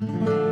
Bye.